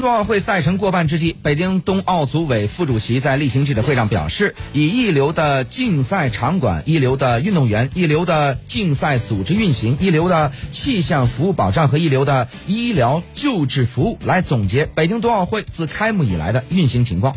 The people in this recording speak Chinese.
冬奥会赛程过半之际北京冬奥组委副主席在例行记者会上表示以一流的竞赛场馆一流的运动员一流的竞赛组织运行一流的气象服务保障和一流的医疗救治服务来总结北京冬奥会自开幕以来的运行情况。